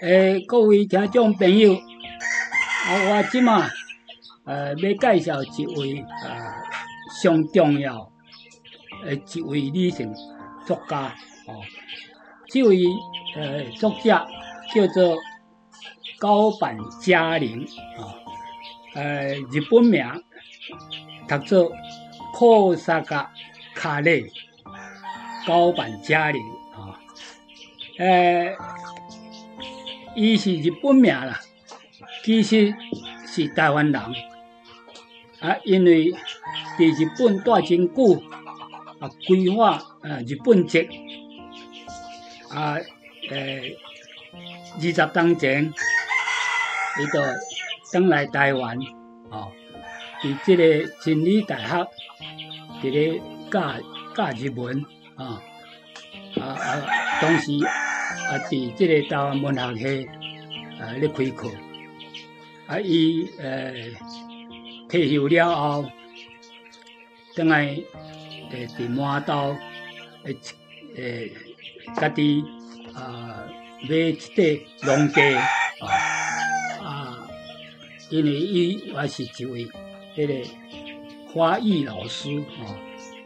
诶，各位听众朋友，啊，我即马呃要介绍一位啊上重要诶一位女性作家哦，这位呃作家叫做高坂佳玲啊，呃日本名读作库萨卡卡内高坂佳玲啊，诶。伊是日本名啦，其实是台湾人啊，因为伫日本待真久啊，规划啊日本籍啊，诶，二十当前，伊就登来台湾哦，伫即个真理大学伫咧教教日文啊啊啊，同时。啊，伫即个台湾文学系啊咧开课，啊，伊诶退休了后，等来诶伫满岛诶诶家己啊买一块农地啊啊，因为伊也是一位迄个花艺老师啊，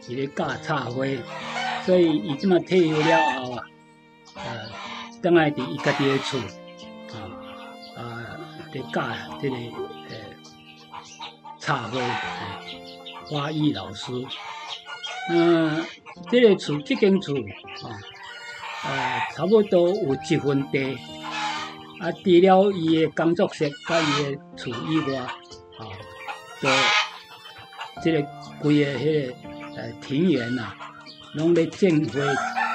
伫咧教插花，所以伊即马退休了后啊，呃。等来伫伊家己诶厝，伫教即个诶插花花艺老师。嗯，即个厝，即间厝，啊，呃，差不多有一分地。啊，除了伊诶工作室甲伊诶厝以外，啊，都即个规个迄个呃庭园呐，拢咧种花。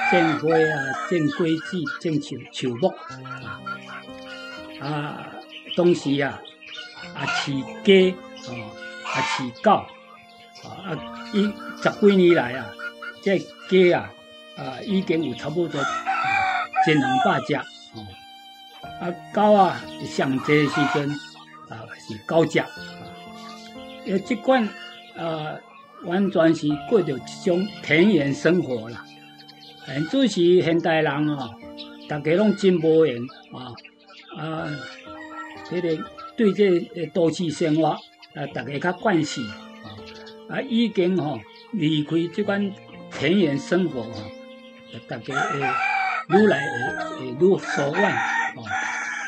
种花啊，种果子，种树树木啊，啊，当时啊，啊饲鸡哦，啊饲狗啊，啊，伊十几年来啊，这鸡啊，啊已经有差不多一两百只哦，啊狗啊上济时阵啊是九只啊，呃，即款啊完全是过着一种田园生活啦。现主是现代人哦，大家拢真无闲啊啊！这个对这都市生活啊，大家较惯习啊啊，已经吼离开这款田园生活啊，大家会愈来会愈疏远啊。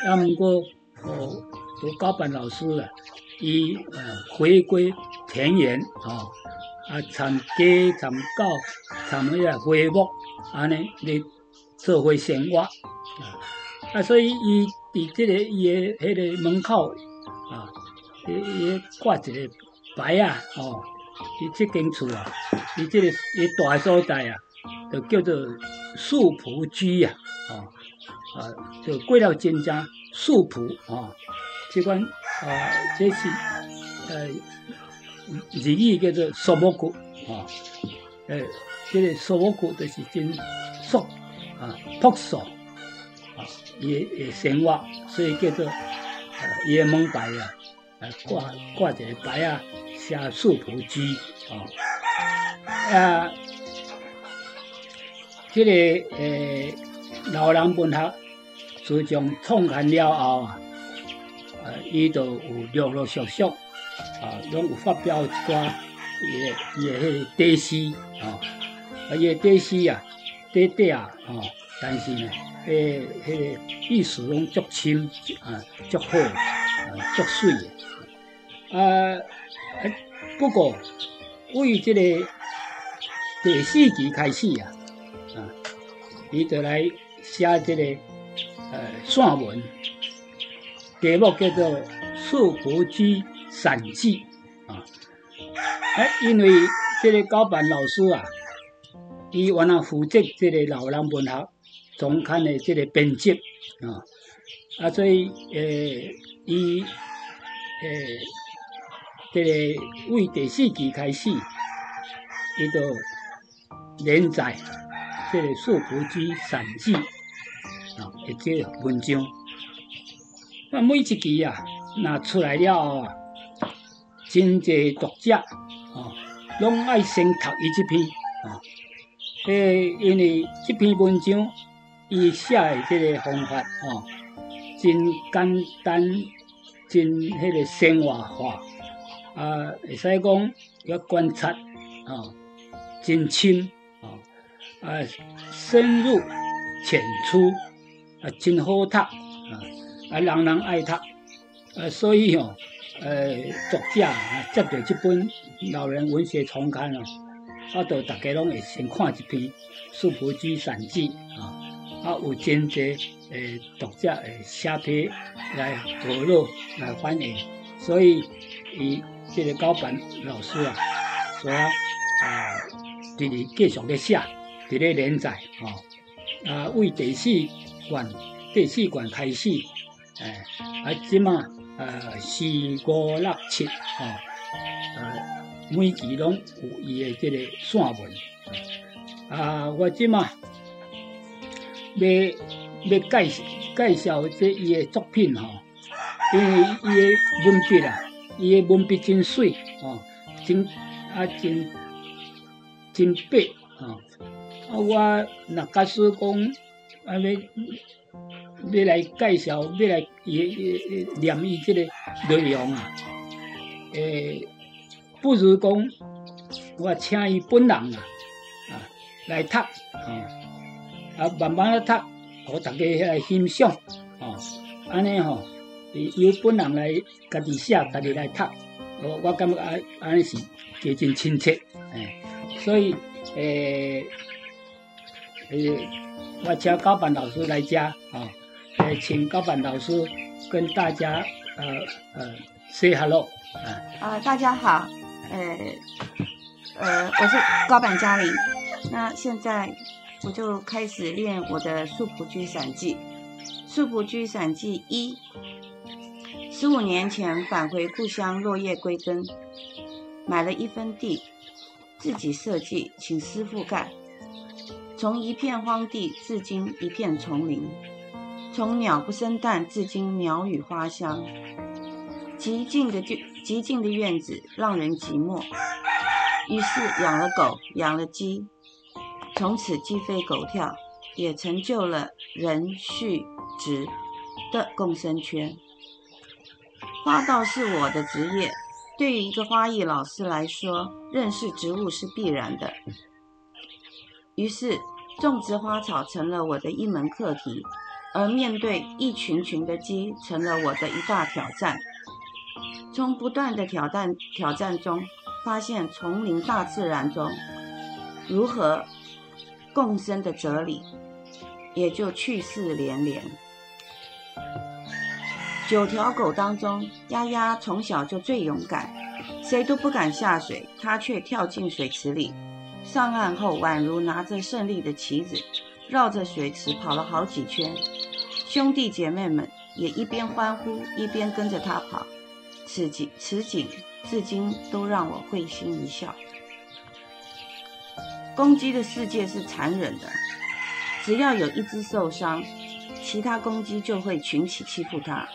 啊，毋过哦，都高班老师啦，伊呃回归田园啊。啊，参鸡、参狗、参迄个花木，安尼咧做伙生活啊。啊，所以伊伫即个伊诶迄个门口啊，伊伊挂一个牌啊，哦，伊即间厝啊，伊即个伊大所在啊，就叫做素朴居啊，哦啊，就过了真正素朴啊，即款啊，这是呃。日语叫做素木谷啊，诶，这个素木谷就是真树啊，朴素，伊诶生活，所以叫做呃，伊诶门牌啊，啊挂挂一个牌啊，写树仆居啊，啊，这个诶，老人文学自从创刊了后啊，呃，伊就有陆陆续续。啊，拢有发表一寡伊诶伊诶迄个底诗啊，啊伊诶底诗啊，短短啊，哦，但是呢，诶迄个意思拢足深啊，足好啊，足水诶。啊，不过为即个第四期开始啊，啊，伊就来写即个呃散文，题目叫做《素朴居》。散记啊，哎，因为这个高班老师啊，伊原来负责这个老人文学总刊的这个编辑啊，啊，所以诶，伊诶，这个为第四季开始，伊就连载这个《素朴居散记》啊，一个文章。那每一期啊，拿出来了啊。真济读者啊，拢爱先读伊这篇啊，诶，因为这篇文章伊写的这个方法啊，真简单，真迄个生活化，啊，会使讲要观察，啊，真深，啊，啊，深入浅出，啊，真好读，啊，啊，人人爱读，啊，所以吼，呃，作者啊，接到这本老人文学丛刊啊，啊，就大家拢会先看一篇《素朴居散记》啊。啊，有真济诶读者诶写批来讨论来反映，所以伊即个高板老师啊，所以啊伫咧继续咧写，伫咧连载吼，啊为第四卷第四卷开始，诶啊即马呃四五六七吼，呃每期拢有伊诶即个线文，啊我即马。要要介绍介绍这伊的作品吼，因为伊的文笔啊，伊的文笔真水吼，真啊真真白吼。啊，我若假使讲啊要要来介绍，要来伊伊念伊即个内容啊，诶，不如讲我请伊本人啊啊来读啊。啊，慢慢仔读，互大家来欣赏，哦，安尼吼，由本人来家己写，家己来读，我我感觉安安尼是加真亲切，哎，所以诶诶，我请高板老师来家，啊，诶，请高板老师跟大家呃呃 say hello，啊，啊，大家好，呃呃，我是高板嘉玲，那现在。我就开始练我的《素朴居散记》。《素朴居散记》一，十五年前返回故乡，落叶归根，买了一分地，自己设计，请师傅盖。从一片荒地，至今一片丛林；从鸟不生蛋，至今鸟语花香。极静的极静的院子，让人寂寞。于是养了狗，养了鸡。从此鸡飞狗跳，也成就了人畜植的共生圈。花道是我的职业，对于一个花艺老师来说，认识植物是必然的。于是，种植花草成了我的一门课题，而面对一群群的鸡，成了我的一大挑战。从不断的挑战挑战中，发现丛林大自然中如何。共生的哲理，也就趣事连连。九条狗当中，丫丫从小就最勇敢，谁都不敢下水，它却跳进水池里。上岸后，宛如拿着胜利的旗子，绕着水池跑了好几圈。兄弟姐妹们也一边欢呼，一边跟着它跑。此景此景，至今都让我会心一笑。公鸡的世界是残忍的，只要有一只受伤，其他公鸡就会群起欺负它。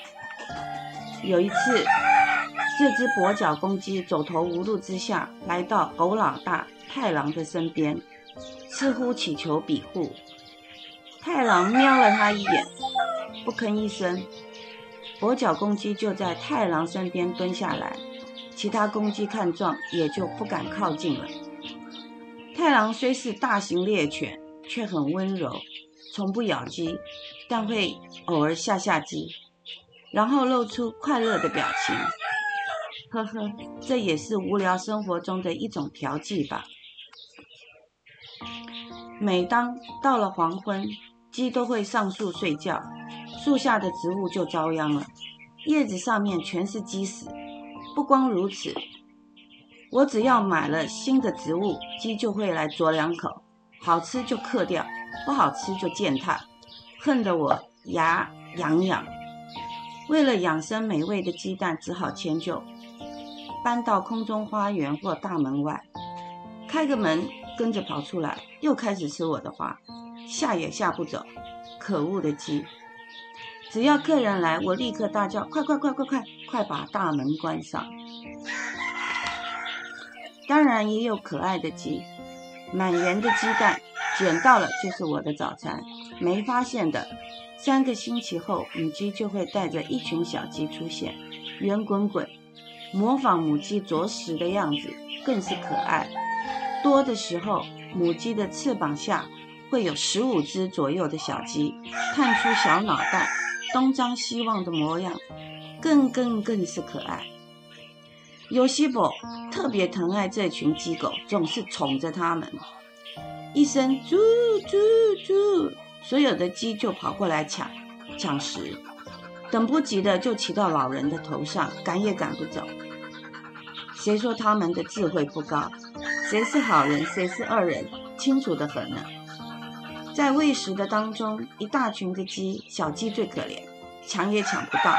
有一次，这只跛脚公鸡走投无路之下，来到狗老大太郎的身边，似乎祈求庇护。太郎瞄了它一眼，不吭一声。跛脚公鸡就在太郎身边蹲下来，其他公鸡看状也就不敢靠近了。太郎虽是大型猎犬，却很温柔，从不咬鸡，但会偶尔吓吓鸡，然后露出快乐的表情。呵呵，这也是无聊生活中的一种调剂吧。每当到了黄昏，鸡都会上树睡觉，树下的植物就遭殃了，叶子上面全是鸡屎。不光如此。我只要买了新的植物，鸡就会来啄两口，好吃就嗑掉，不好吃就践踏，恨得我牙痒痒。为了养生美味的鸡蛋，只好迁就，搬到空中花园或大门外，开个门跟着跑出来，又开始吃我的花，吓也吓不走。可恶的鸡！只要客人来，我立刻大叫：快快快快快，快把大门关上！当然也有可爱的鸡，满园的鸡蛋，捡到了就是我的早餐，没发现的三个星期后，母鸡就会带着一群小鸡出现，圆滚滚，模仿母鸡啄食的样子，更是可爱。多的时候，母鸡的翅膀下会有十五只左右的小鸡，探出小脑袋，东张西望的模样，更更更是可爱。尤西伯特别疼爱这群鸡狗，总是宠着它们。一声“猪猪猪”，所有的鸡就跑过来抢抢食，等不及的就骑到老人的头上，赶也赶不走。谁说他们的智慧不高？谁是好人，谁是恶人，清楚的很呢。在喂食的当中，一大群的鸡，小鸡最可怜，抢也抢不到，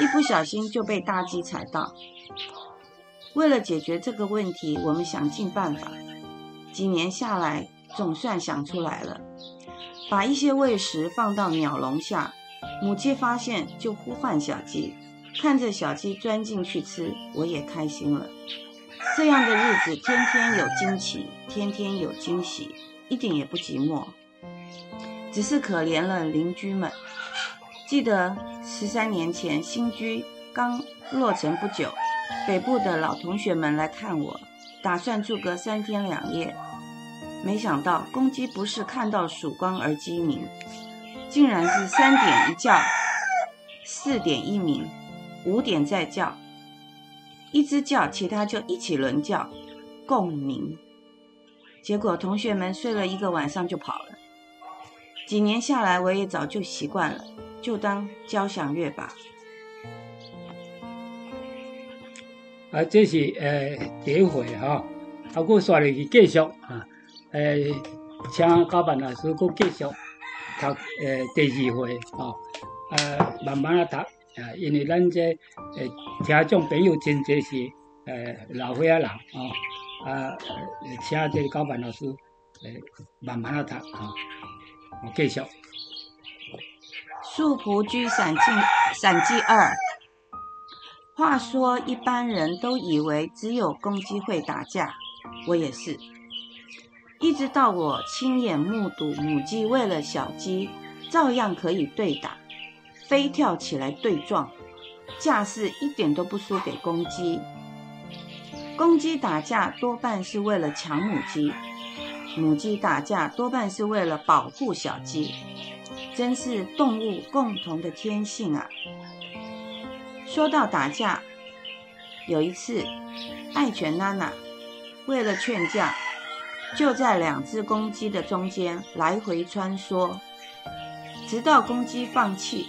一不小心就被大鸡踩到。为了解决这个问题，我们想尽办法。几年下来，总算想出来了，把一些喂食放到鸟笼下，母鸡发现就呼唤小鸡，看着小鸡钻进去吃，我也开心了。这样的日子，天天有惊奇，天天有惊喜，一点也不寂寞。只是可怜了邻居们。记得十三年前新居刚落成不久。北部的老同学们来看我，打算住个三天两夜。没想到公鸡不是看到曙光而鸡鸣，竟然是三点一叫，四点一鸣，五点再叫。一只叫，其他就一起轮叫，共鸣。结果同学们睡了一个晚上就跑了。几年下来，我也早就习惯了，就当交响乐吧。啊，这是呃第一回哈，啊，我刷入去继续啊，呃，请高班老师我继续读呃第二回啊，呃，慢慢啊读啊，因为咱这呃听众朋友真侪是呃老岁仔人啊，啊，请这高班老师呃慢慢啊读啊，我继续。《素朴居散记》散记二。话说，一般人都以为只有公鸡会打架，我也是。一直到我亲眼目睹母鸡为了小鸡，照样可以对打，飞跳起来对撞，架势一点都不输给公鸡。公鸡打架多半是为了抢母鸡，母鸡打架多半是为了保护小鸡，真是动物共同的天性啊！说到打架，有一次，爱犬娜娜为了劝架，就在两只公鸡的中间来回穿梭，直到公鸡放弃，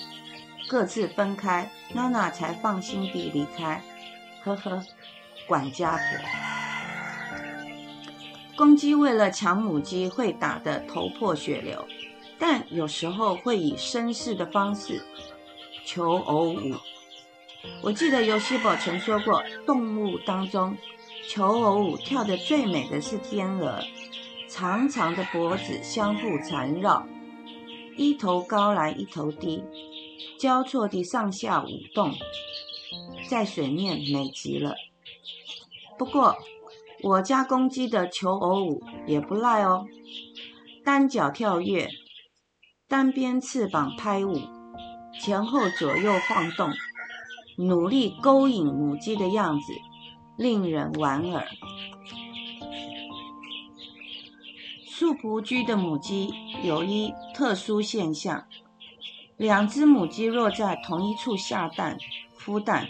各自分开，娜娜才放心地离开。呵呵，管家婆。公鸡为了抢母鸡会打得头破血流，但有时候会以绅士的方式求偶舞。我记得尤西伯曾说过，动物当中求偶舞跳得最美的是天鹅，长长的脖子相互缠绕，一头高来一头低，交错地上下舞动，在水面美极了。不过我家公鸡的求偶舞也不赖哦，单脚跳跃，单边翅膀拍舞，前后左右晃动。努力勾引母鸡的样子，令人莞尔。素朴居的母鸡有一特殊现象：两只母鸡若在同一处下蛋、孵蛋，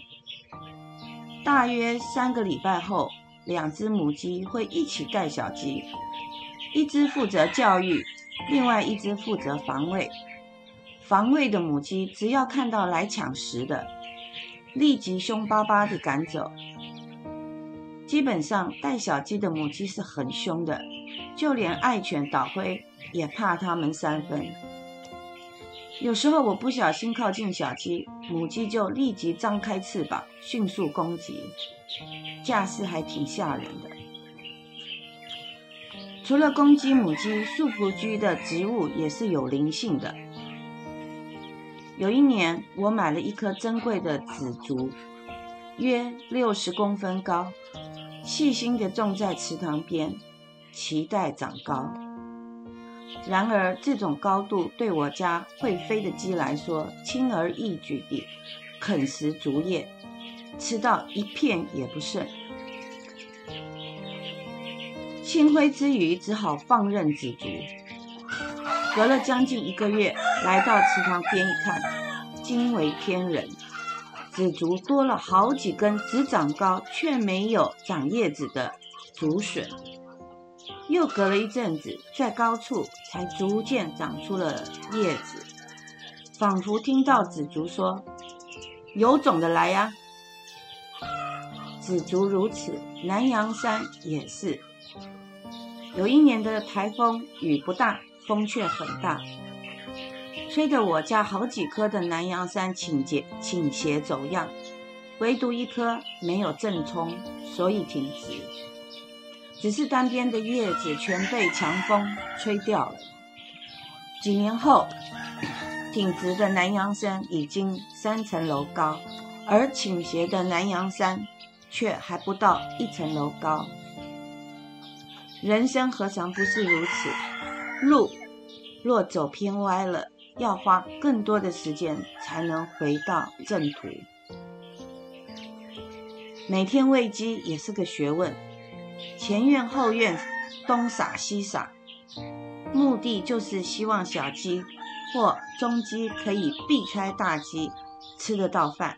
大约三个礼拜后，两只母鸡会一起带小鸡，一只负责教育，另外一只负责防卫。防卫的母鸡只要看到来抢食的，立即凶巴巴地赶走。基本上带小鸡的母鸡是很凶的，就连爱犬导灰也怕它们三分。有时候我不小心靠近小鸡，母鸡就立即张开翅膀，迅速攻击，架势还挺吓人的。除了公鸡、母鸡，素朴居的植物也是有灵性的。有一年，我买了一棵珍贵的紫竹，约六十公分高，细心地种在池塘边，期待长高。然而这种高度对我家会飞的鸡来说，轻而易举地啃食竹叶，吃到一片也不剩。清灰之余，只好放任紫竹。隔了将近一个月，来到池塘边一看，惊为天人。紫竹多了好几根只长高却没有长叶子的竹笋。又隔了一阵子，在高处才逐渐长出了叶子，仿佛听到紫竹说：“有种的来呀！”紫竹如此，南洋山也是。有一年的台风雨不大，风却很大。吹得我家好几棵的南洋杉倾斜倾斜走样，唯独一棵没有正冲，所以挺直。只是单边的叶子全被强风吹掉了。几年后，挺直的南洋杉已经三层楼高，而倾斜的南洋杉却还不到一层楼高。人生何尝不是如此？路若走偏歪了。要花更多的时间才能回到正途。每天喂鸡也是个学问，前院后院东撒西撒，目的就是希望小鸡或中鸡可以避开大鸡，吃得到饭。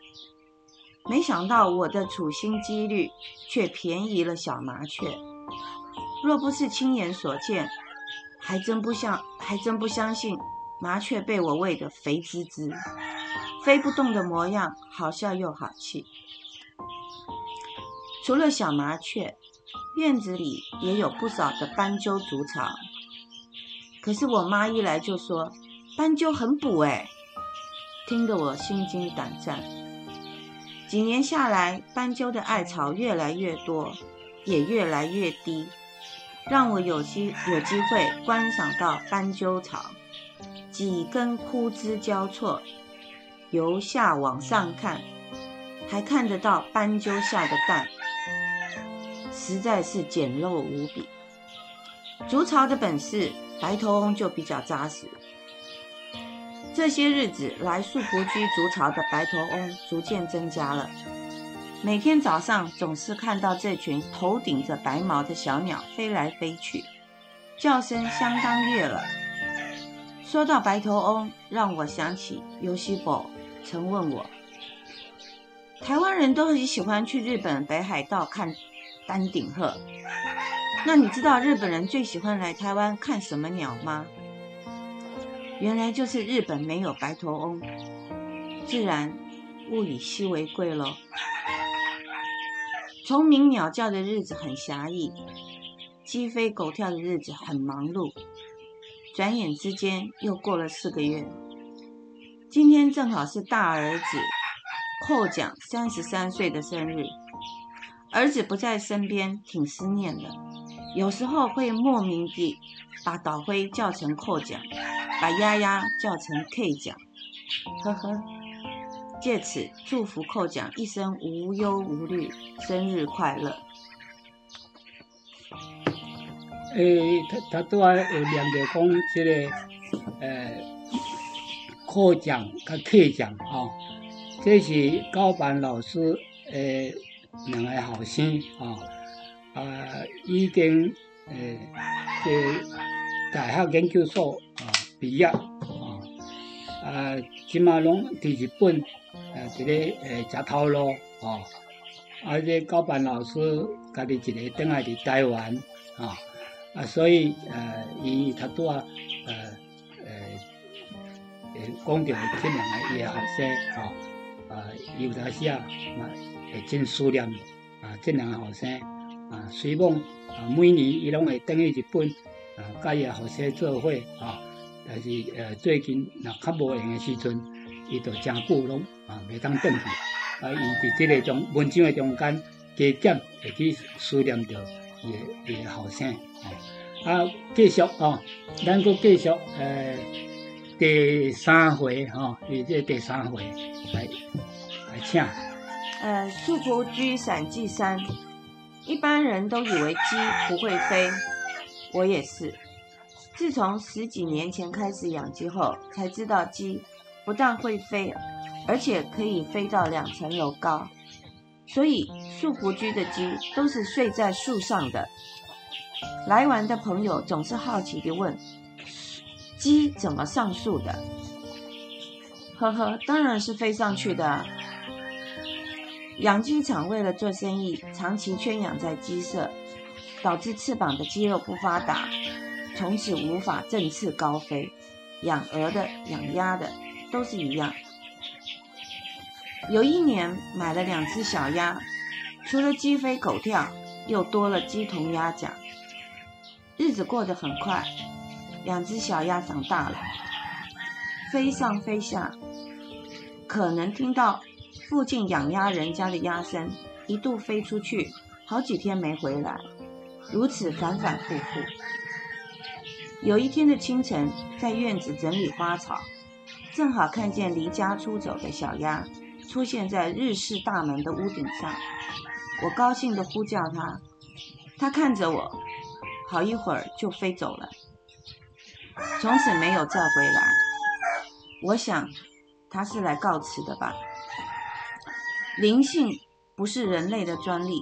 没想到我的处心积虑却便宜了小麻雀。若不是亲眼所见，还真不相还真不相信。麻雀被我喂得肥滋滋，飞不动的模样，好笑又好气。除了小麻雀，院子里也有不少的斑鸠筑巢。可是我妈一来就说斑鸠很补哎，听得我心惊胆战。几年下来，斑鸠的艾草越来越多，也越来越低，让我有机有机会观赏到斑鸠巢。几根枯枝交错，由下往上看，还看得到斑鸠下的蛋，实在是简陋无比。筑巢的本事，白头翁就比较扎实。这些日子来树蒲居筑巢的白头翁逐渐增加了，每天早上总是看到这群头顶着白毛的小鸟飞来飞去，叫声相当悦耳。说到白头翁，让我想起尤西伯曾问我：台湾人都很喜欢去日本北海道看丹顶鹤，那你知道日本人最喜欢来台湾看什么鸟吗？原来就是日本没有白头翁，自然物以稀为贵喽。虫鸣鸟叫的日子很狭义，鸡飞狗跳的日子很忙碌。转眼之间又过了四个月，今天正好是大儿子寇奖三十三岁的生日。儿子不在身边，挺思念的。有时候会莫名地把导辉叫成寇奖，把丫丫叫成 K 奖，呵呵。借此祝福寇奖一生无忧无虑，生日快乐。诶，他他拄啊有念着讲，即个诶，课奖甲客奖吼，这是高班老师诶两个后生啊，啊已经诶伫大学研究所啊毕业啊，即马拢伫日本啊伫咧诶食头路吼，啊这高班老师家己一个倒来伫台湾啊。啊，所以呃，伊他拄啊，呃呃呃，讲着这两个伊诶后生吼，啊，有当时啊，嘛会真思念啊，这两个后生。啊，希望啊，每年伊拢会等去日本啊，甲伊诶后生做伙啊，但是呃，最近若较无闲诶时阵，伊就真久拢啊，袂当转去，啊，伊伫即个中文章诶中间加减会去思念着。也也好像啊，继续哦，咱个继续呃，第三回哈，也这第三回来来请。呃，素朴居散记三，一般人都以为鸡不会飞，我也是。自从十几年前开始养鸡后，才知道鸡不但会飞，而且可以飞到两层楼高。所以树仆居的鸡都是睡在树上的。来玩的朋友总是好奇地问：“鸡怎么上树的？”呵呵，当然是飞上去的。养鸡场为了做生意，长期圈养在鸡舍，导致翅膀的肌肉不发达，从此无法振翅高飞。养鹅的、养鸭的都是一样。有一年买了两只小鸭，除了鸡飞狗跳，又多了鸡同鸭讲。日子过得很快，两只小鸭长大了，飞上飞下，可能听到附近养鸭人家的鸭声，一度飞出去，好几天没回来，如此反反复复。有一天的清晨，在院子整理花草，正好看见离家出走的小鸭。出现在日式大门的屋顶上，我高兴地呼叫它，它看着我，好一会儿就飞走了，从此没有再回来。我想，它是来告辞的吧。灵性不是人类的专利。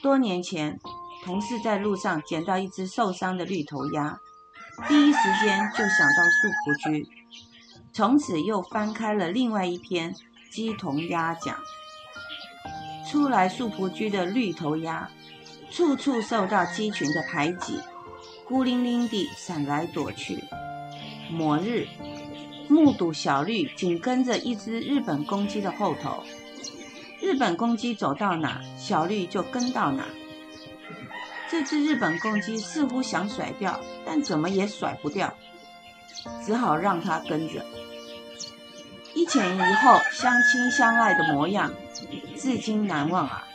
多年前，同事在路上捡到一只受伤的绿头鸭，第一时间就想到树仆居。从此又翻开了另外一篇鸡同鸭讲。初来树仆居的绿头鸭，处处受到鸡群的排挤，孤零零地闪来躲去。某日，目睹小绿紧跟着一只日本公鸡的后头，日本公鸡走到哪，小绿就跟到哪。这只日本公鸡似乎想甩掉，但怎么也甩不掉。只好让它跟着，一前一后相亲相爱的模样，至今难忘啊！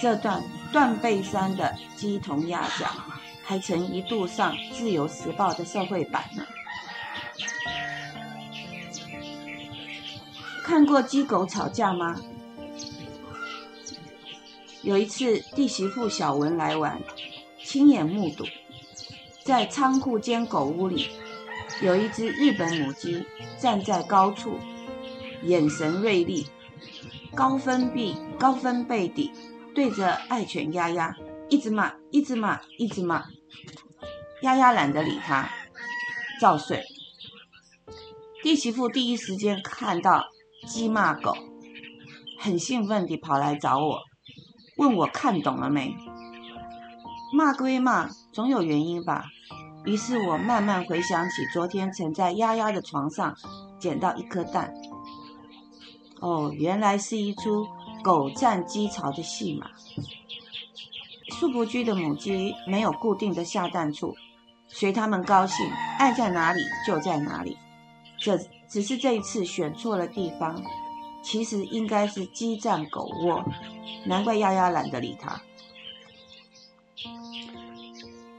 这段断背山的鸡同鸭讲，还曾一度上《自由时报》的社会版呢。看过鸡狗吵架吗？有一次弟媳妇小文来玩，亲眼目睹，在仓库间狗屋里。有一只日本母鸡站在高处，眼神锐利，高分泌高分贝地对着爱犬丫丫一直骂，一直骂，一直骂。丫丫懒得理它，照睡。弟媳妇第一时间看到鸡骂狗，很兴奋地跑来找我，问我看懂了没？骂归骂，总有原因吧。于是我慢慢回想起昨天曾在丫丫的床上捡到一颗蛋。哦，原来是一出狗占鸡巢的戏码。树不居的母鸡没有固定的下蛋处，随它们高兴，爱在哪里就在哪里。这只是这一次选错了地方，其实应该是鸡占狗窝，难怪丫丫懒得理他。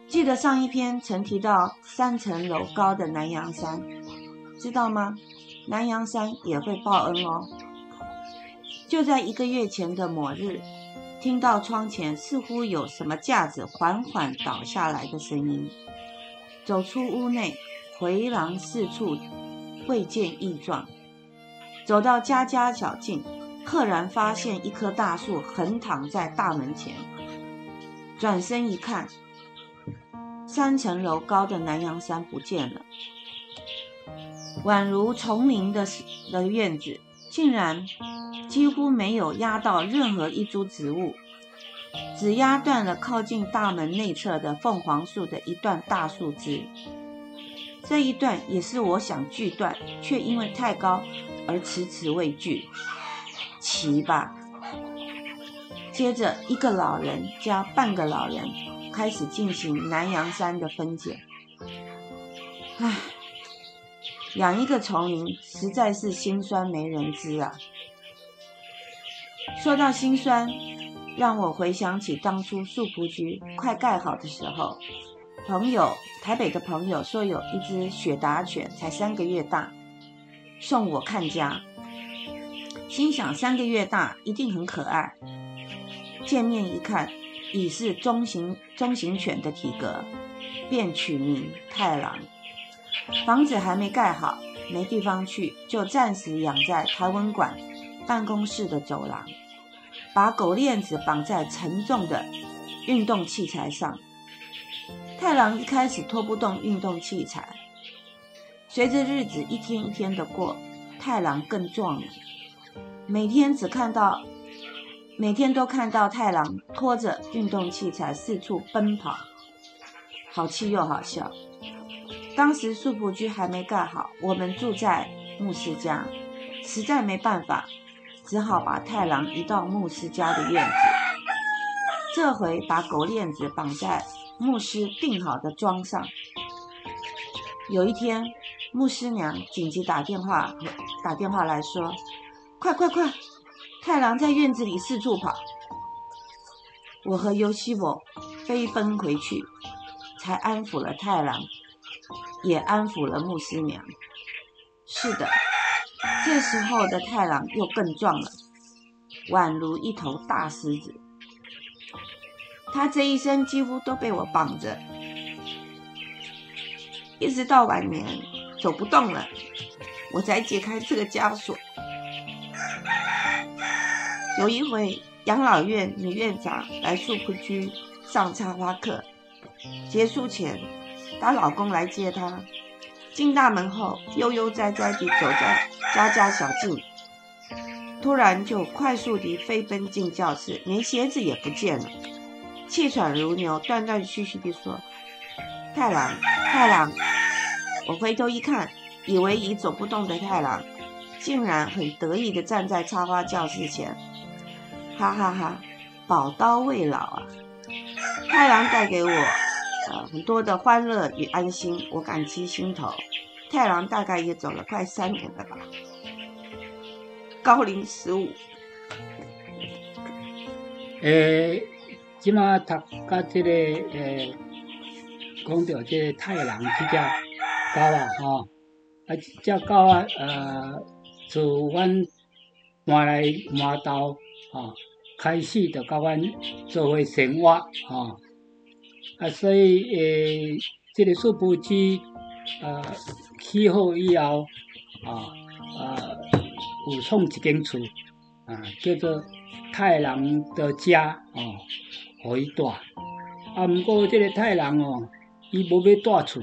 记得上一篇曾提到三层楼高的南阳山，知道吗？南阳山也会报恩哦。就在一个月前的某日，听到窗前似乎有什么架子缓缓倒下来的声音，走出屋内，回廊四处未见异状，走到家家小径，赫然发现一棵大树横躺在大门前，转身一看。三层楼高的南阳山不见了，宛如丛林的的院子，竟然几乎没有压到任何一株植物，只压断了靠近大门内侧的凤凰树的一段大树枝。这一段也是我想锯断，却因为太高而迟迟未聚。奇吧？接着，一个老人加半个老人。开始进行南阳山的分解。唉，养一个丛林实在是心酸没人知啊。说到心酸，让我回想起当初树仆居快盖好的时候，朋友台北的朋友说有一只雪达犬才三个月大，送我看家。心想三个月大一定很可爱，见面一看。已是中型中型犬的体格，便取名太郎。房子还没盖好，没地方去，就暂时养在台湾馆办公室的走廊，把狗链子绑在沉重的运动器材上。太郎一开始拖不动运动器材，随着日子一天一天的过，太郎更壮了。每天只看到，每天都看到太郎拖着运动器材四处奔跑，好气又好笑。当时素朴居还没盖好，我们住在牧师家，实在没办法，只好把太郎移到牧师家的院子。这回把狗链子绑在。牧师订好的桩上。有一天，牧师娘紧急打电话打电话来说：“快快快，太郎在院子里四处跑。”我和尤西伯飞奔回去，才安抚了太郎，也安抚了牧师娘。是的，这时候的太郎又更壮了，宛如一头大狮子。他这一生几乎都被我绑着，一直到晚年走不动了，我才解开这个枷锁。有一回，养老院女院长来树铺居上插花课，结束前，她老公来接她，进大门后悠悠哉哉地走在家家小径，突然就快速地飞奔进教室，连鞋子也不见了。气喘如牛，断断续续地说：“太郎，太郎！”我回头一看，以为已走不动的太郎，竟然很得意地站在插花教室前，哈哈哈！宝刀未老啊！太郎带给我呃很多的欢乐与安心，我感激心头。太郎大概也走了快三年了吧，高龄十五。诶。即马读甲即个诶，讲到即太郎即只狗啊，吼，啊，只狗啊，呃，自阮搬来麻豆，吼，开始就甲阮做伙生活，吼，啊，所以诶，即个树布机，呃，起好以后，啊，啊，有创一间厝，啊，叫做太郎的家，哦。互伊住，啊！毋过即个太郎哦，伊无要住厝，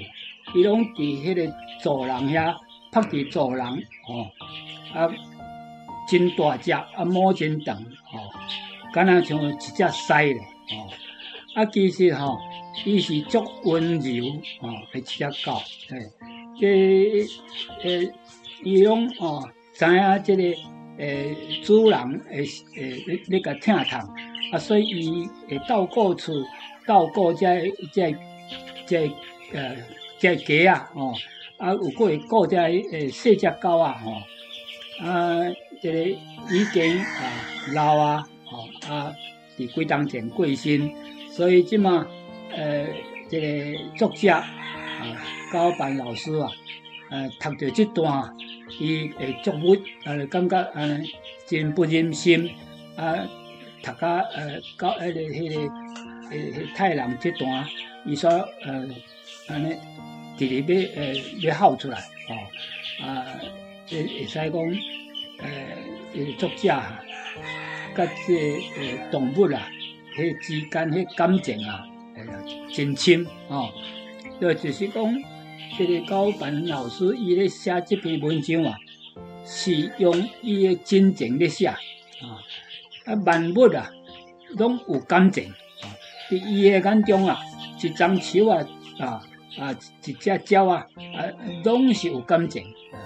伊拢伫迄个走廊遐，趴伫走廊哦，啊，真大只，啊，毛真长哦，敢若像一只狮咧哦，啊，其实吼，伊是足温柔哦，诶，一只狗，诶，即诶，伊拢哦，知影即个诶，主人诶诶，咧咧甲疼痛。啊，所以伊会照顾厝，照顾遮遮遮呃遮鸡啊，吼，啊有过会顾遮诶细只狗啊，吼，啊，即个已经啊老啊，吼啊，伫几当前过身，所以即马呃，即个作者啊，高班老师啊，呃，读着即段，伊会作文，呃，感觉呃真不忍心啊。读甲呃，到迄个迄个呃太郎这段，伊说呃，安尼直直要呃要号出来哦，啊，会会使讲呃，作者哈，甲这呃动物啊，迄之间迄感情啊，真深哦。就就是讲，这个高班老师伊咧写这篇文章啊，是用伊的真情咧写啊。啊，万物啊，拢有感情啊！伫伊诶眼中啊，一丛树啊，啊啊，一只鸟啊，啊，拢是有感情啊。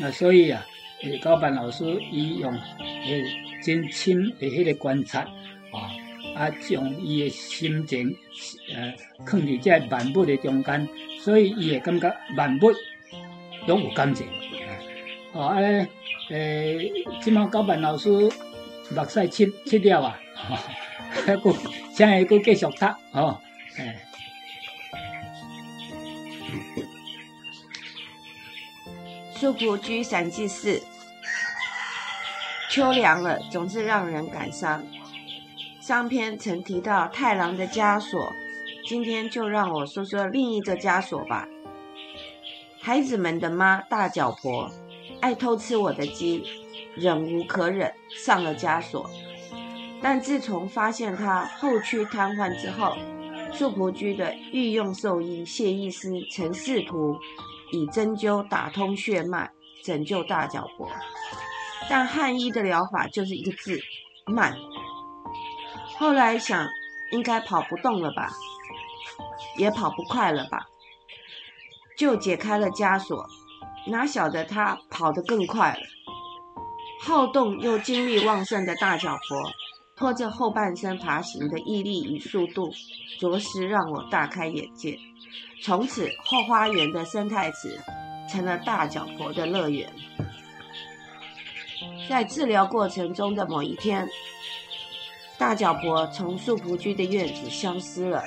那所以啊，诶，高班老师伊用诶真深诶迄个观察啊，啊，将伊诶心情呃，放伫这万物诶中间，所以伊会感觉万物拢有感情啊。哦，啊咧，诶，即马高班老师。目屎切切了啊！还佫现在佫继续读哦，诶。素朴居散记四，秋凉了，总是让人感伤。上篇曾提到太郎的枷锁，今天就让我说说另一个枷锁吧。孩子们的妈大脚婆爱偷吃我的鸡，忍无可忍，上了枷锁。但自从发现他后躯瘫痪之后，素朴居的御用兽医谢医师曾试图以针灸打通血脉，拯救大脚婆，但汉医的疗法就是一个字：慢。后来想，应该跑不动了吧，也跑不快了吧，就解开了枷锁。哪晓得他跑得更快了，好动又精力旺盛的大脚婆。拖着后半身爬行的毅力与速度，着实让我大开眼界。从此，后花园的生态池成了大脚婆的乐园。在治疗过程中的某一天，大脚婆从素朴居的院子消失了。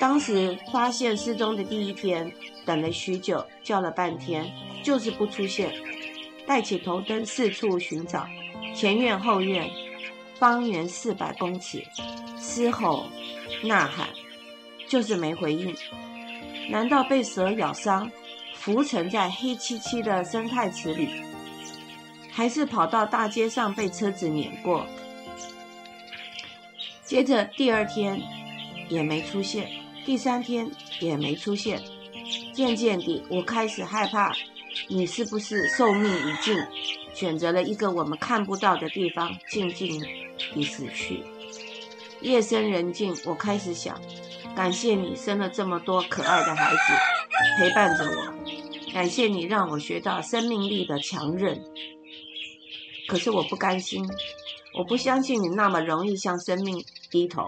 当时发现失踪的第一天，等了许久，叫了半天，就是不出现。带起头灯四处寻找，前院后院。方圆四百公尺，嘶吼、呐喊，就是没回应。难道被蛇咬伤，浮沉在黑漆漆的生态池里，还是跑到大街上被车子碾过？接着第二天也没出现，第三天也没出现。渐渐地，我开始害怕，你是不是寿命已尽？选择了一个我们看不到的地方，静静地死去。夜深人静，我开始想：感谢你生了这么多可爱的孩子，陪伴着我；感谢你让我学到生命力的强韧。可是我不甘心，我不相信你那么容易向生命低头。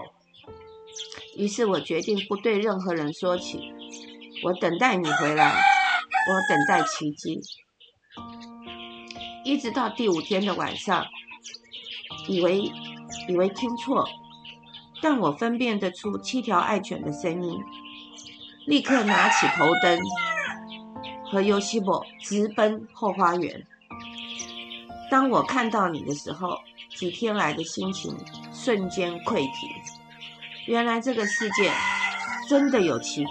于是我决定不对任何人说起。我等待你回来，我等待奇迹。一直到第五天的晚上，以为以为听错，但我分辨得出七条爱犬的声音，立刻拿起头灯，和尤西伯直奔后花园。当我看到你的时候，几天来的心情瞬间溃堤。原来这个世界真的有奇迹。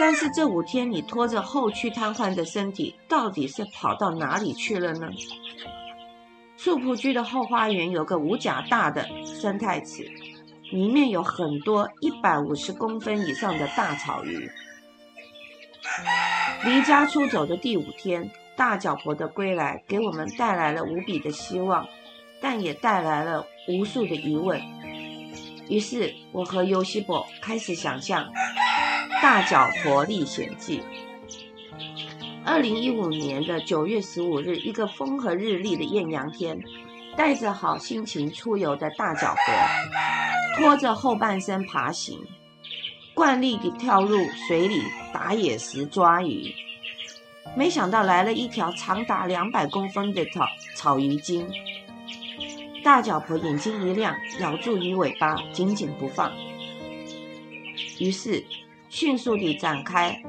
但是这五天，你拖着后躯瘫痪的身体，到底是跑到哪里去了呢？素朴居的后花园有个五甲大的生态池，里面有很多一百五十公分以上的大草鱼。离家出走的第五天，大脚婆的归来给我们带来了无比的希望，但也带来了无数的疑问。于是，我和尤西伯开始想象。大脚婆历险记。二零一五年的九月十五日，一个风和日丽的艳阳天，带着好心情出游的大脚婆，拖着后半身爬行，惯例地跳入水里打野食抓鱼。没想到来了一条长达两百公分的草草鱼精，大脚婆眼睛一亮，咬住鱼尾巴，紧紧不放。于是。迅速地展开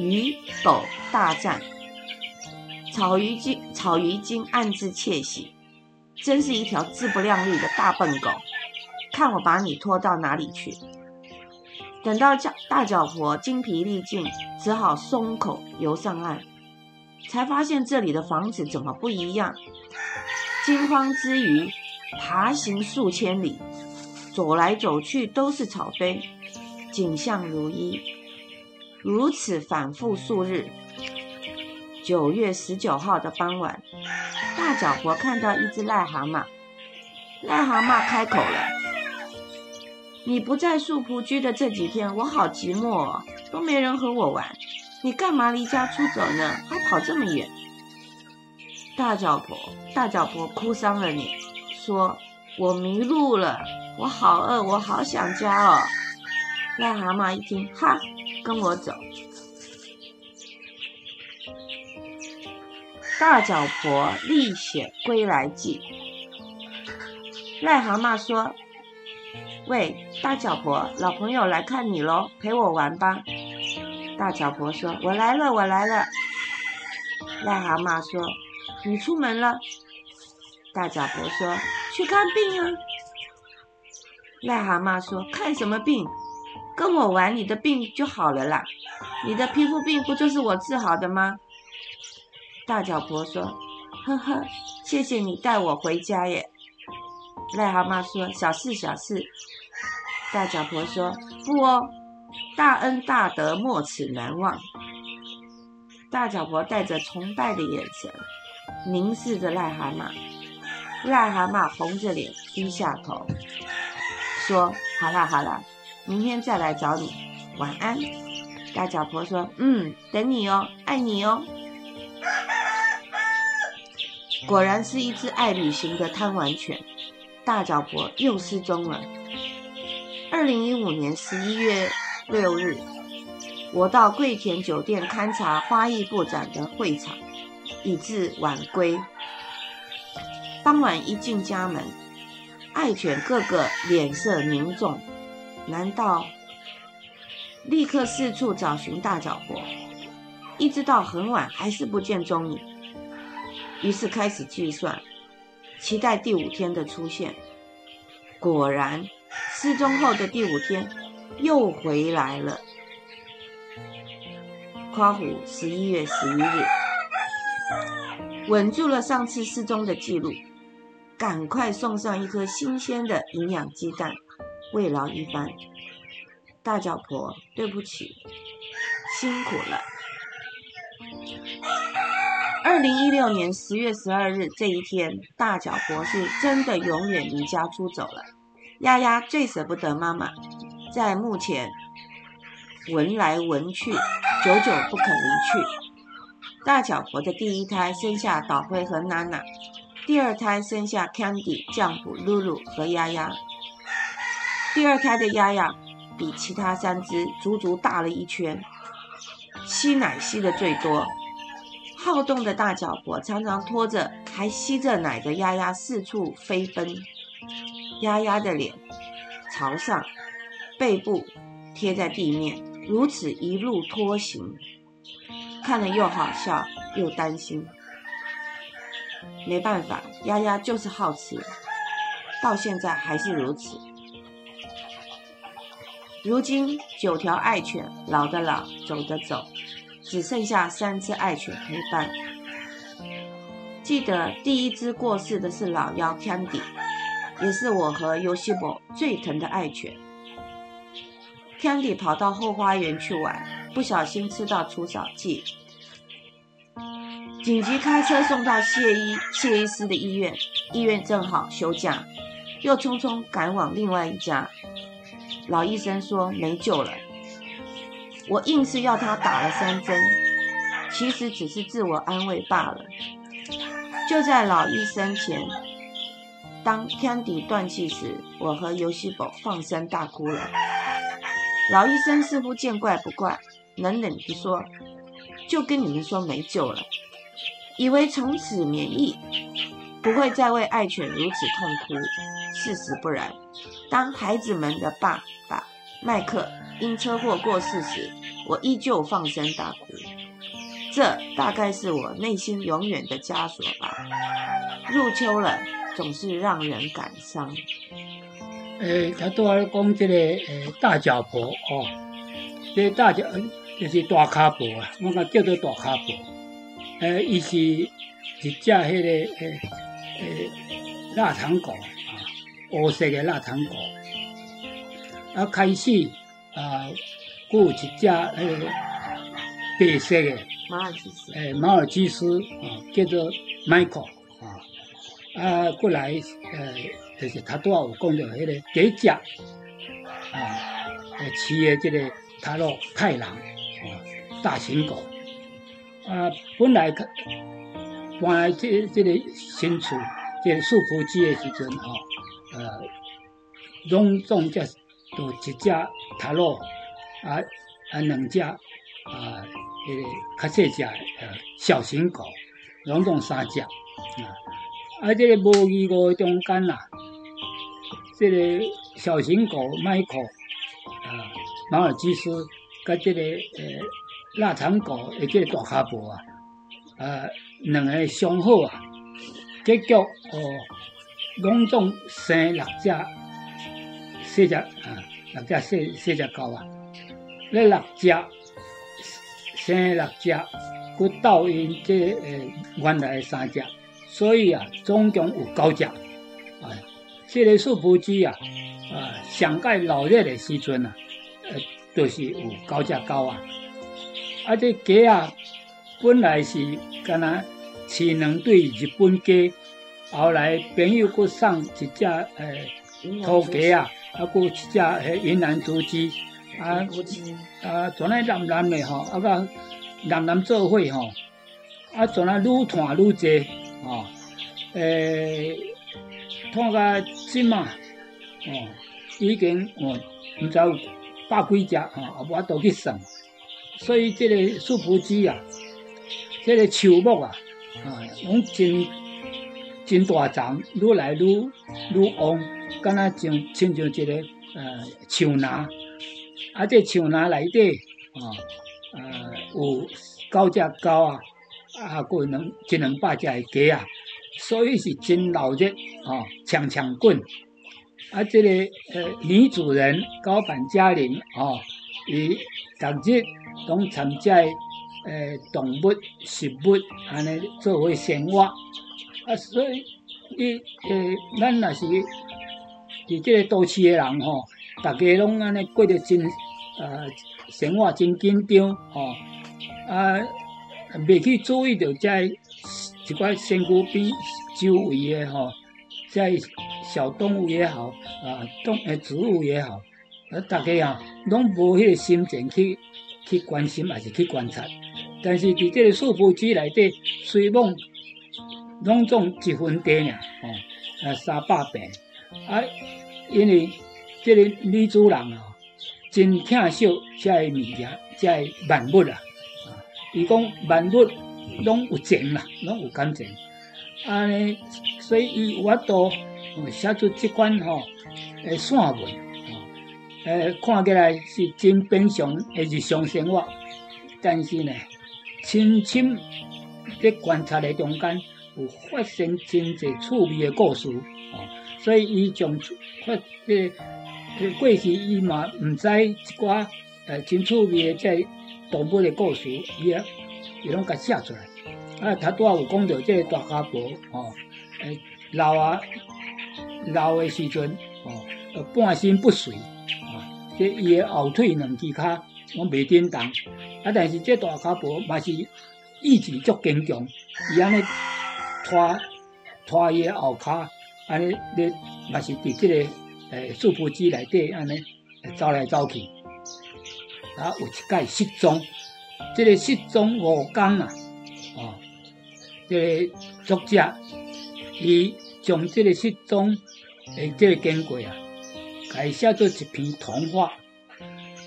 鱼狗大战，草鱼精草鱼精暗自窃喜，真是一条自不量力的大笨狗，看我把你拖到哪里去！等到脚大脚婆精疲力尽，只好松口游上岸，才发现这里的房子怎么不一样？惊慌之余，爬行数千里，走来走去都是草堆。景象如一，如此反复数日。九月十九号的傍晚，大脚婆看到一只癞蛤蟆，癞蛤蟆开口了：“你不在树仆居的这几天，我好寂寞哦，都没人和我玩。你干嘛离家出走呢？还跑这么远？”大脚婆，大脚婆哭丧了脸，说：“我迷路了，我好饿，我好想家哦。”癞蛤蟆一听，哈，跟我走。大脚婆历险归来记。癞蛤蟆说：“喂，大脚婆，老朋友来看你喽，陪我玩吧。”大脚婆说：“我来了，我来了。”癞蛤蟆说：“你出门了？”大脚婆说：“去看病啊。”癞蛤蟆说：“看什么病？跟我玩，你的病就好了啦。你的皮肤病不就是我治好的吗？”大脚婆说：“呵呵，谢谢你带我回家耶。”癞蛤蟆说：“小事小事。”大脚婆说：“不哦，大恩大德，没齿难忘。”大脚婆带着崇拜的眼神凝视着癞蛤蟆，癞蛤蟆红着脸低下头，说：“好啦好啦，明天再来找你，晚安。”大脚婆说：“嗯，等你哦，爱你哦。”果然是一只爱旅行的贪玩犬，大脚婆又失踪了。二零一五年十一月六日，我到桂田酒店勘察花艺布展的会场，以至晚归。当晚一进家门，爱犬个个脸色凝重，难道立刻四处找寻大脚婆？一直到很晚还是不见踪影。于是开始计算，期待第五天的出现。果然，失踪后的第五天又回来了。夸虎十一月十一日，稳住了上次失踪的记录，赶快送上一颗新鲜的营养鸡蛋，慰劳一番。大脚婆，对不起，辛苦了。二零一六年十月十二日这一天，大脚婆是真的永远离家出走了。丫丫最舍不得妈妈，在墓前闻来闻去，久久不肯离去。大脚婆的第一胎生下岛灰和娜娜，第二胎生下 Candy、酱补、露露和丫丫。第二胎的丫丫比其他三只足足大了一圈，吸奶吸的最多。好动的大脚婆常常拖着还吸着奶的丫丫四处飞奔，丫丫的脸朝上，背部贴在地面，如此一路拖行，看了又好笑又担心。没办法，丫丫就是好吃，到现在还是如此。如今九条爱犬，老的老，走的走。只剩下三只爱犬陪伴。记得第一只过世的是老幺 Candy，也是我和 Yoshibo 最疼的爱犬。Candy 跑到后花园去玩，不小心吃到除草剂，紧急开车送到谢医谢医师的医院，医院正好休假，又匆匆赶往另外一家，老医生说没救了。我硬是要他打了三针，其实只是自我安慰罢了。就在老医生前，当 Candy 断气时，我和游戏宝放声大哭了。老医生似乎见怪不怪，冷冷地说：“就跟你们说没救了，以为从此免疫，不会再为爱犬如此痛哭。事实不然，当孩子们的爸爸麦克因车祸过世时。”我依旧放声大哭，这大概是我内心永远的枷锁吧。入秋了，总是让人感伤。诶，他都爱讲这个诶大脚婆哦，这大脚就是大卡婆啊，我讲叫做大卡婆。诶，伊是一只迄个诶诶腊肠狗啊，乌色的腊肠狗。啊，开始啊。有一只迄个白色的马尔济斯，诶，马尔济斯啊，叫做 Michael 啊，啊，过来诶，就是他拄啊有讲到迄个第一只啊，诶，饲的即个塔洛太郎啊，大型狗啊，本来搬来这这个新厝，这个树福基的时阵吼，呃，拢总只都一只塔罗。啊啊，两只啊，迄个较细只呃小型狗，拢共三只啊。啊，这个无二五中间啦，这个小型狗迈克啊，马尔济斯，甲这个呃腊肠狗，诶，这个大卡婆啊，啊，两个相好啊，结局哦，拢总生六只四只啊，六只四四只狗啊，那六只生六只，佮倒因这诶原来三只，所以啊，总共有九只。啊，这个树仆鸡啊，啊，上届老热的时阵啊，呃，都是有九只狗啊。啊，这鸡啊，本来是干那饲两对日本鸡，后来朋友佮送一只诶土鸡啊，啊，佮一只诶云南土鸡，啊，啊，全来蓝蓝的吼，啊个蓝蓝做伙吼，啊，全来愈团愈济，吼，诶。拖到即嘛，哦，已经哦，毋知有百几只吼，啊，我都去算。所以这个树蒲鸡啊，这个树木啊，啊，拢真真大丛，愈来愈愈旺，敢若像亲像一个呃树篮，啊，这树篮内底啊，呃，有九只狗啊，啊，有两一两百只的鸡啊。所以是真闹热哦，强强滚。啊，这个呃女主人高板嘉玲哦，伊逐日拢参加呃动物、食物安尼作为生活。啊，所以伊诶，咱若是伫这个都市的人吼，大家拢安尼过得真呃生活真紧张吼，啊，未去注意到在。一块身躯边周围诶吼，在小动物也好，啊动诶植物也好，啊大家啊拢无迄个心情去去关心，也是去观察。但是伫这个树木区内底，水网拢种一分地尔，吼，啊三百平，啊，因为这个女主人啊，真疼惜这物件，这万物啊，啊，伊讲万物。拢有情啦，拢有感情，安尼，所以伊有法度写出即款吼诶散文，诶看起来是真平常诶日常生活，但是呢，深深在观察诶中间有发生真侪趣味诶故事，哦，所以伊从发即个过去伊嘛毋知一寡诶真趣味诶即动物诶故事，伊也伊拢甲写出来。啊，他拄啊有讲到即个大家婆吼，诶，老啊老诶时阵吼，半身不遂，啊，即伊诶后腿两只骹拢袂振动，啊，但是即大家婆嘛是意志足坚强，伊安尼拖拖伊诶后骹，安尼咧嘛是伫即个诶树蒲机内底安尼走来走去，啊，有一届失踪，即个失踪五天啊，哦。这个作者，伊将这个失踪诶这个经过啊，改写做一篇童话。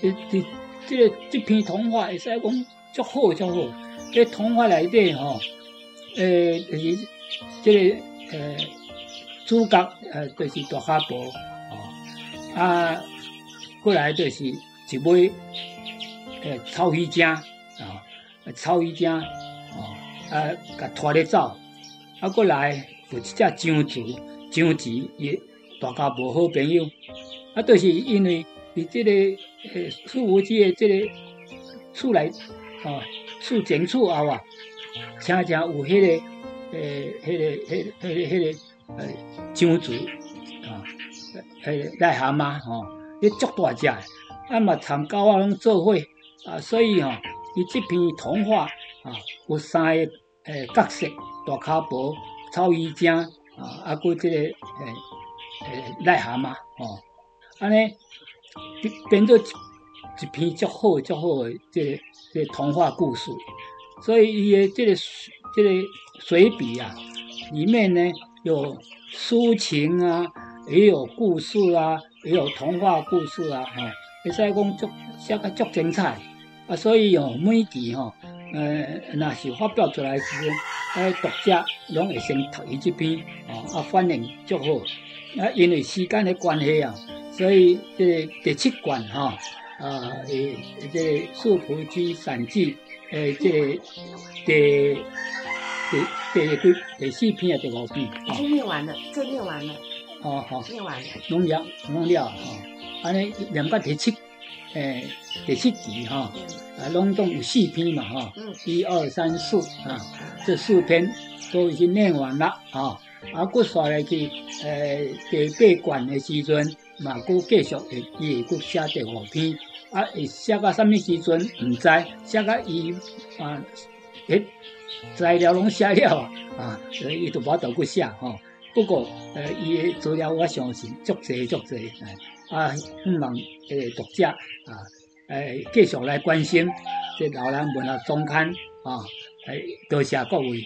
伊伫这个这篇童话会使讲足好足好。这童话内底吼，诶就是这个诶主角诶就是大家婆哦，啊过来就是一尾诶草鱼精啊，草鱼精哦。啊，甲拖咧走，啊，过来有一只张子，张子也大家无好朋友，啊，都是因为伫即个诶树屋子的即个厝内，哦，厝前厝后啊，常常有迄个诶，迄个、迄、迄个、迄个诶张子啊，诶癞蛤蟆吼，迄足大只，啊嘛参狗仔拢做伙啊，所以吼。伊这篇童话啊，有三个诶角色：大卡婆、草鱼精啊，啊，佮这个诶诶癞蛤蟆哦，安尼变做一篇足好足好诶，这这童话故事。所以伊诶这个这个随笔啊，里面呢有抒情啊，也有故事啊，也有童话故事啊，吼，会使讲足写个足精彩。啊，所以哦，每期吼，呃，若是发表出来时，诶，读者拢会先读伊这篇，哦，啊，反应足好。啊，因为时间的关系啊，所以这第七卷哈，啊，诶，这《素朴居散记》诶，这第第第第第四篇啊，第五篇。已经念完了，这念完了。哦，好。念完了。农药，农药，哈。安尼连到第七，诶，第七集哈，啊，拢总有四篇嘛哈，一二三四啊，这四篇都已经念完了啊，啊，骨刷来去，诶，第八卷的时阵，嘛，佫继续会伊会佫写第五篇，啊，会写到什么时阵毋知，写到伊啊，诶，材料拢写了啊，所以伊都无倒去写吼。不过，呃，伊的资料我相信足济足济，啊，希望诶读者啊，诶继续来关心这老人文学中刊啊，多谢各位。